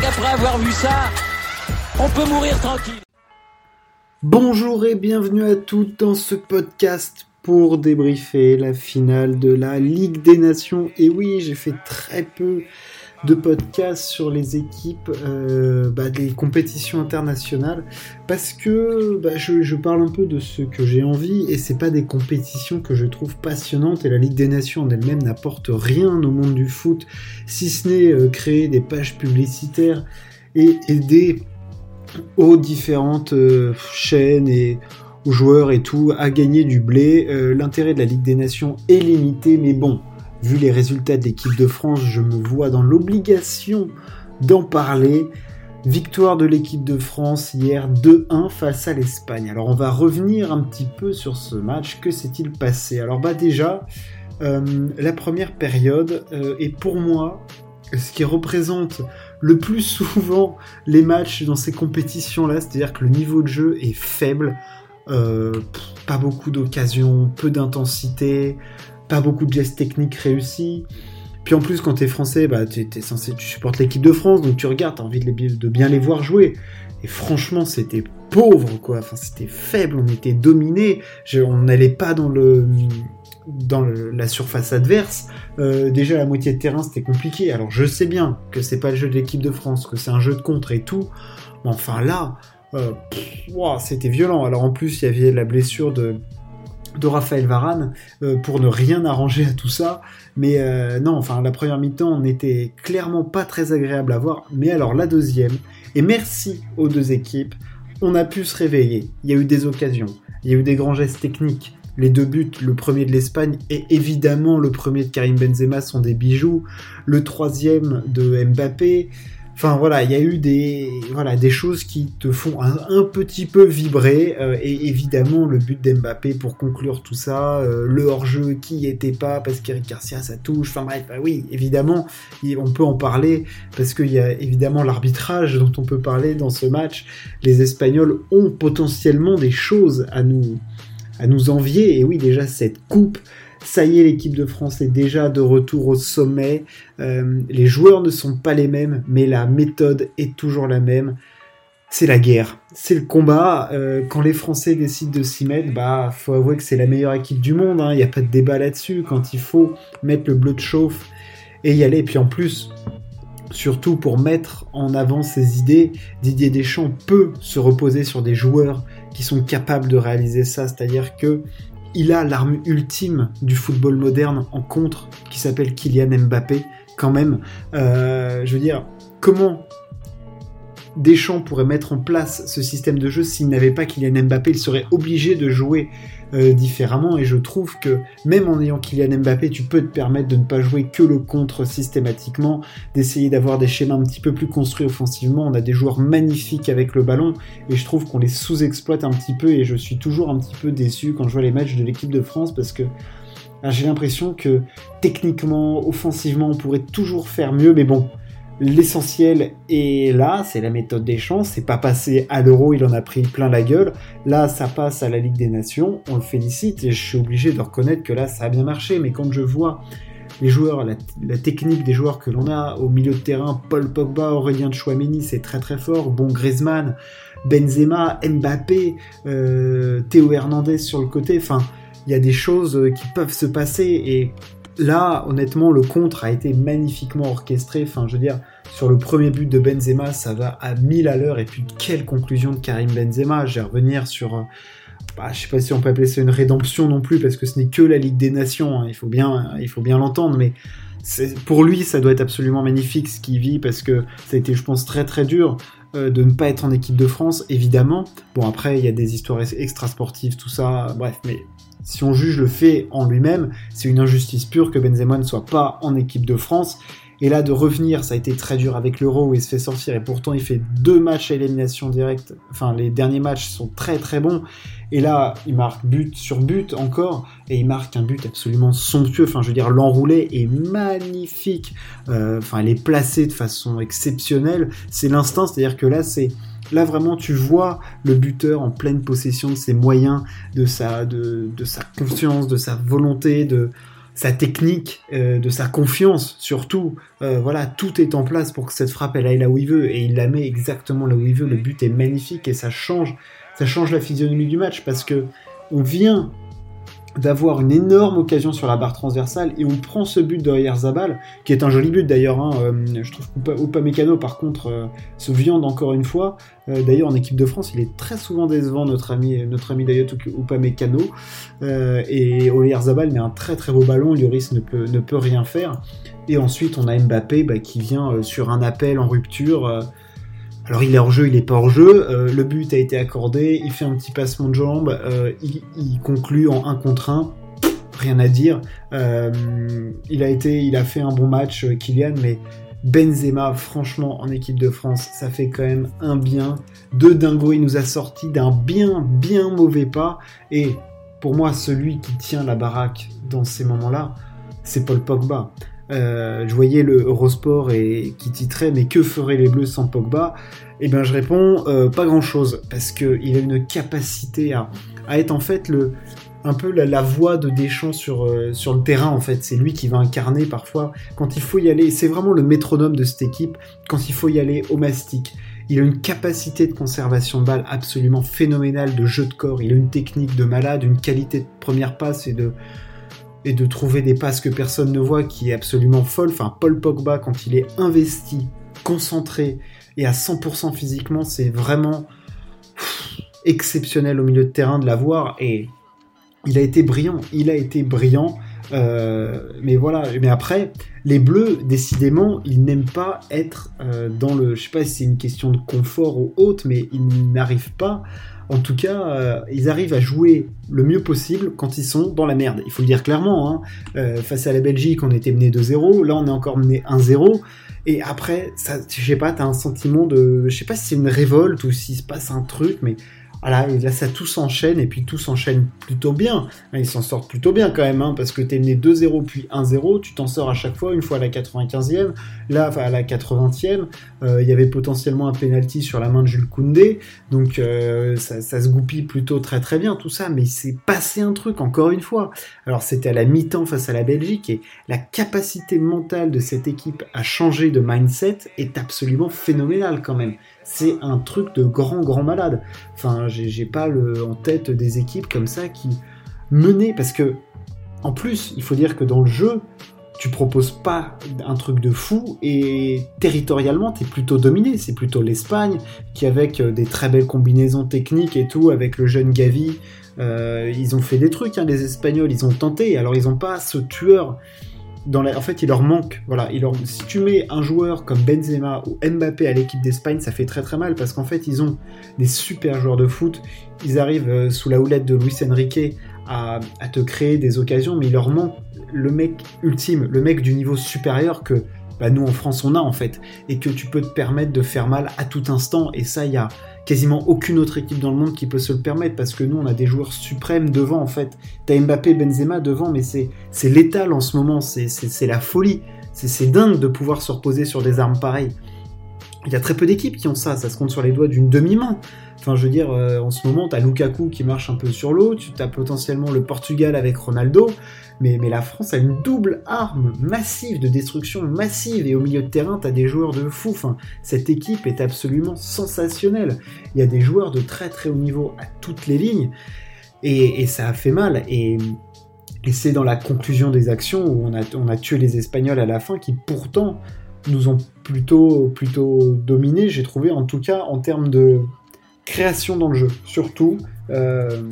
qu'après avoir vu ça, on peut mourir tranquille. Bonjour et bienvenue à toutes dans ce podcast pour débriefer la finale de la Ligue des Nations. Et oui, j'ai fait très peu de podcasts sur les équipes euh, bah, des compétitions internationales parce que bah, je, parle un peu de ce que j'ai envie et c'est pas des compétitions que je trouve passionnantes et la Ligue des Nations en elle-même n'apporte rien au monde du foot si ce n'est euh, créer des pages publicitaires et aider aux différentes euh, chaînes et aux joueurs et tout à gagner du blé. L'intérêt de la Ligue des Nations est limité mais bon vu les résultats de l'équipe de France, je me vois dans l'obligation d'en parler. Victoire de l'équipe de France hier 2-1 face à l'Espagne. Alors on va revenir un petit peu sur ce match. Que s'est-il passé? Alors bah déjà, euh, la première période euh, est pour moi ce qui représente le plus souvent les matchs dans ces compétitions-là, c'est-à-dire que le niveau de jeu est faible, euh, pas beaucoup d'occasions, peu d'intensité, pas beaucoup de gestes techniques réussis. Puis en plus, quand t'es français, bah, tu es censé, tu supportes l'équipe de France, donc tu regardes, t'as envie de, bien les voir jouer. Et franchement, c'était pauvre, quoi. Enfin, c'était faible, on était dominé. on n'allait pas dans le dans la surface adverse. Euh, déjà, la moitié de terrain, c'était compliqué. Alors, je sais bien que c'est pas le jeu de l'équipe de France, que c'est un jeu de contre et tout. Mais enfin, là, euh, c'était violent. Alors, en plus, il y avait la blessure de de Raphaël Varane euh, pour ne rien arranger à tout ça. Mais euh, non, enfin la première mi-temps n'était clairement pas très agréable à voir. Mais alors la deuxième, et merci aux deux équipes, on a pu se réveiller. Il y a eu des occasions, il y a eu des grands gestes techniques. Les deux buts, le premier de l'Espagne et évidemment le premier de Karim Benzema sont des bijoux. Le troisième de Mbappé, Enfin voilà, il y a eu des voilà des choses qui te font un, petit peu vibrer euh, et évidemment le but d'Mbappé pour conclure tout ça, euh, le hors-jeu qui était pas parce qu'Eric Garcia ça touche. Enfin bref, bah oui évidemment on peut en parler parce qu'il y a évidemment l'arbitrage dont on peut parler dans ce match. Les Espagnols ont potentiellement des choses à nous à nous envier et oui déjà cette coupe ça y est, l'équipe de France est déjà de retour au sommet. Euh, les joueurs ne sont pas les mêmes, mais la méthode est toujours la même. C'est la guerre, c'est le combat. Euh, quand les Français décident de s'y mettre, bah faut avouer que c'est la meilleure équipe du monde. Hein. Il n'y a pas de débat là-dessus. Quand il faut mettre le bleu de chauffe et y aller, et puis en plus, surtout pour mettre en avant ses idées, Didier Deschamps peut se reposer sur des joueurs qui sont capables de réaliser ça. C'est-à-dire que il a l'arme ultime du football moderne en contre qui s'appelle Kylian Mbappé. Quand même, euh, je veux dire, comment Deschamps pourrait mettre en place ce système de jeu s'il n'avait pas Kylian Mbappé? Il serait obligé de jouer euh, différemment et je trouve que même en ayant Kylian Mbappé, tu peux te permettre de ne pas jouer que le contre systématiquement, d'essayer d'avoir des schémas un petit peu plus construits offensivement. On a des joueurs magnifiques avec le ballon et je trouve qu'on les sous-exploite un petit peu et je suis toujours un petit peu déçu quand je vois les matchs de l'équipe de France parce que ah, j'ai l'impression que techniquement, offensivement, on pourrait toujours faire mieux, mais bon, L'essentiel est là, c'est la méthode des chances, c'est pas passé à l'euro, il en a pris plein la gueule. Là, ça passe à la Ligue des Nations, on le félicite et je suis obligé de reconnaître que là, ça a bien marché. Mais quand je vois les joueurs, la, technique des joueurs que l'on a au milieu de terrain, Paul Pogba, Aurélien Chouameni, c'est très très fort. Bon, Griezmann, Benzema, Mbappé, euh, Théo Hernandez sur le côté. Enfin, il y a des choses qui peuvent se passer et Là, honnêtement, le contre a été magnifiquement orchestré. Enfin, je veux dire, sur le premier but de Benzema, ça va à 1000 à l'heure. Et puis, quelle conclusion de Karim Benzema. Je vais revenir sur. Euh, bah, je sais pas si on peut appeler ça une rédemption non plus, parce que ce n'est que la Ligue des Nations. Hein. Il faut bien, il faut bien l'entendre. Mais pour lui, ça doit être absolument magnifique ce qu'il vit, parce que ça a été, je pense, très très dur euh, de ne pas être en équipe de France, évidemment. Bon, après, il y a des histoires extra-sportives, tout ça. Bref, mais si on juge le fait en lui-même, c'est une injustice pure que Benzema ne soit pas en équipe de France. Et là, de revenir, ça a été très dur avec l'Euro où il se fait sortir et pourtant il fait deux matchs à élimination directe. Enfin, les derniers matchs sont très très bons. Et là, il marque but sur but encore et il marque un but absolument somptueux. Enfin, je veux dire, l'enroulé est magnifique. Euh, enfin, elle est placée de façon exceptionnelle. C'est l'instinct, c'est-à-dire que là, c'est Là vraiment tu vois le buteur en pleine possession de ses moyens, de sa, de, sa confiance, de sa volonté, de... sa technique, euh, de sa confiance surtout. Euh, voilà, tout est en place pour que cette frappe elle aille là où il veut et il la met exactement là où il veut. Le but est magnifique et ça change, ça change la physionomie du match parce que on vient d'avoir une énorme occasion sur la barre transversale et on prend ce but de Zabal, qui est un joli but d'ailleurs. Hein, euh, je trouve par contre euh, se viande encore une fois. Euh, d'ailleurs en équipe de France, il est très souvent décevant notre ami notre ami et Zabal met un très très beau ballon. Lloris ne peut ne peut rien faire. Et ensuite on a Mbappé bah, qui vient sur un appel en rupture. Alors il est hors jeu, il est pas hors jeu. Euh, le but a été accordé, il fait un petit passement de jambe, euh, il, conclut en 1 contre 1. Rien à dire. Euh, il a été, il a fait un bon match, Kylian, mais Benzema, franchement, en équipe de France, ça fait quand même un bien. De dingo, il nous a sorti d'un bien, bien mauvais pas. Et pour moi, celui qui tient la baraque dans ces moments-là, c'est Paul Pogba. Euh, je voyais le Eurosport et qui titrait mais que feraient les Bleus sans Pogba? Eh bien je réponds euh, pas grand chose parce qu'il a une capacité à, être en fait le un peu la, voix de Deschamps sur, euh, sur le terrain en fait. C'est lui qui va incarner parfois quand il faut y aller. C'est vraiment le métronome de cette équipe quand il faut y aller au mastic. Il a une capacité de conservation de balle absolument phénoménale de jeu de corps. Il a une technique de malade, une qualité de première passe et de, et de trouver des passes que personne ne voit qui est absolument folle. Enfin, Paul Pogba, quand il est investi, concentré et à 100% physiquement, c'est vraiment exceptionnel au milieu de terrain de l'avoir. Et il a été brillant, il a été brillant. Euh, mais voilà, mais après, les Bleus, décidément, ils n'aiment pas être euh, dans le. Je sais pas si c'est une question de confort ou autre, mais ils n'arrivent pas en tout cas, euh, ils arrivent à jouer le mieux possible quand ils sont dans la merde. Il faut le dire clairement. Hein. Face à la Belgique, on était mené 2-0. Là, on est encore mené 1-0. Et après, je sais pas, t'as un sentiment de, je sais pas si c'est une révolte ou s'il se passe un truc, mais voilà, et là ça tout s'enchaîne et puis tout s'enchaîne plutôt bien. Ils s'en sortent plutôt bien quand même, hein, parce que t'es mené 2-0 puis 1-0, tu t'en sors à chaque fois, une fois à la 95e, là à la 80e, euh, il y avait potentiellement un penalty sur la main de Jules Koundé, donc euh, ça, se goupille plutôt très très bien tout ça, mais il s'est passé un truc encore une fois. Alors c'était à la mi-temps face à la Belgique et la capacité mentale de cette équipe à changer de mindset est absolument phénoménale quand même c'est un truc de grand, grand malade. Enfin, j'ai pas en tête des équipes comme ça qui menaient, parce que, en plus, il faut dire que dans le jeu, tu proposes pas un truc de fou et territorialement tu es plutôt dominé. C'est plutôt l'Espagne qui avec euh, des très belles combinaisons techniques et tout, avec le jeune Gavi, euh, ils ont fait des trucs, hein, les Espagnols, ils ont tenté. Alors ils ont pas ce tueur en fait, il leur manque. Voilà, il si tu mets un joueur comme Benzema ou Mbappé à l'équipe d'Espagne, ça fait très très mal parce qu'en fait, ils ont des super joueurs de foot. Ils arrivent euh, sous la houlette de Luis Enrique à, te créer des occasions, mais il leur manque le mec ultime, le mec du niveau supérieur que bah, nous en France on a en fait, et que tu peux te permettre de faire mal à tout instant. Et ça, il y a quasiment aucune autre équipe dans le monde qui peut se le permettre parce que nous on a des joueurs suprêmes devant en fait. T'as Mbappé, Benzema devant, mais c'est létal en ce moment, c'est la folie. C'est dingue de pouvoir se reposer sur des armes pareilles. Il y a très peu d'équipes qui ont ça, ça se compte sur les doigts d'une demi-main. Enfin, je veux dire, euh, en ce moment, t'as Lukaku qui marche un peu sur l'eau, tu as potentiellement le Portugal avec Ronaldo, mais, la France a une double arme massive de destruction massive, et au milieu de terrain, t'as des joueurs de fou. Cette équipe est absolument sensationnelle. Il y a des joueurs de très très haut niveau à toutes les lignes, et, ça a fait mal. Et, c'est dans la conclusion des actions où on a, on a tué les Espagnols à la fin qui pourtant nous ont plutôt, plutôt dominé, j'ai trouvé, en tout cas en termes de création dans le jeu, surtout. Euh,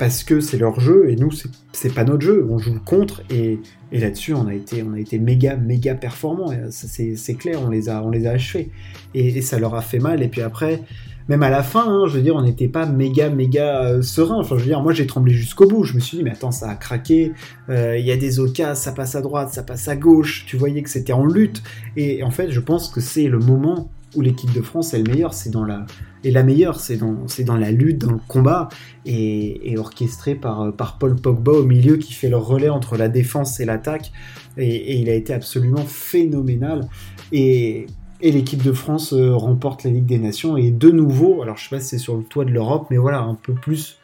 parce que c'est leur jeu et nous c'est pas notre jeu, on joue contre et, et là-dessus on a été on a été méga méga performants, c'est clair, on les a on les a achevés et, ça leur a fait mal et puis après même à la fin, hein, je veux dire, on n'était pas méga méga euh, serein. Enfin, je veux dire, moi j'ai tremblé jusqu'au bout. Je me suis dit, mais attends, ça a craqué. Euh, il y a des occasions, ça passe à droite, ça passe à gauche. Tu voyais que c'était en lutte. Et en fait, je pense que c'est le moment où l'équipe de France est c'est dans la et la meilleure, c'est dans c'est dans la lutte, dans le combat et, et orchestré par par Paul Pogba au milieu qui fait le relais entre la défense et l'attaque et, il a été absolument phénoménal et et l'équipe de France euh, remporte la Ligue des Nations et de nouveau, alors je sais pas si c'est sur le toit de l'Europe, mais voilà un peu plus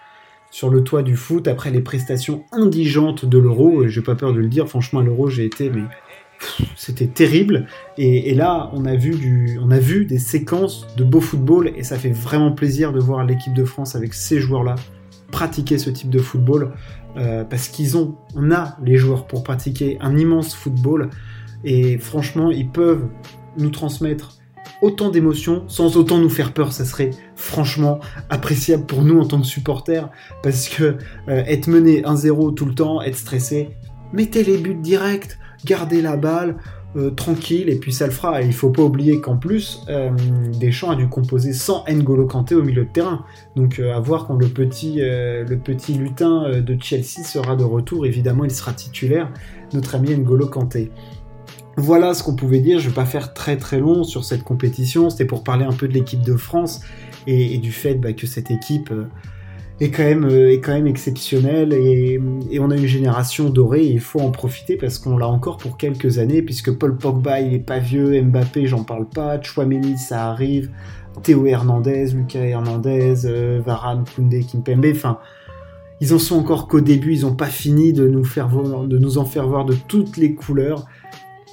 sur le toit du foot après les prestations indigentes de l'Euro. J'ai pas peur de le dire, franchement, l'Euro, j'ai été mais c'était terrible. Et, là, on a, vu des séquences de beau football et ça fait vraiment plaisir de voir l'équipe de France avec ces joueurs-là pratiquer ce type de football euh, parce qu'ils ont, on a les joueurs pour pratiquer un immense football et franchement, ils peuvent nous transmettre autant d'émotions sans autant nous faire peur. Ça serait franchement appréciable pour nous en tant que supporters parce que euh, être mené 1-0 tout le temps, être stressé, mettez les buts directs garder la balle euh, tranquille et puis ça le fera. il faut pas oublier qu'en plus, euh, Deschamps a dû composer sans N'Golo Kanté au milieu de terrain. Donc euh, à voir quand le petit, le petit lutin de Chelsea sera de retour, évidemment il sera titulaire, notre ami N'Golo Kanté. Voilà ce qu'on pouvait dire, je vais pas faire très très long sur cette compétition, c'était pour parler un peu de l'équipe de France et, du fait bah, que cette équipe est quand même, euh, est quand même exceptionnel et, et, on a une génération dorée et il faut en profiter parce qu'on l'a encore pour quelques années puisque Paul Pogba il est pas vieux, Mbappé j'en parle pas, Chouameni ça arrive, Théo Hernandez, Lucas Hernandez, euh, Varane, Koundé, Kimpembe, enfin ils en sont encore qu'au début, ils ont pas fini de nous faire de nous en faire voir de toutes les couleurs.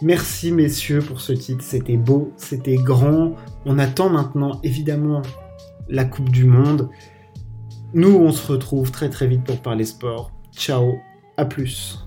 Merci messieurs pour ce titre, c'était beau, c'était grand. On attend maintenant évidemment la Coupe du Monde. Nous, on se retrouve très très vite pour parler sport. Ciao, à plus.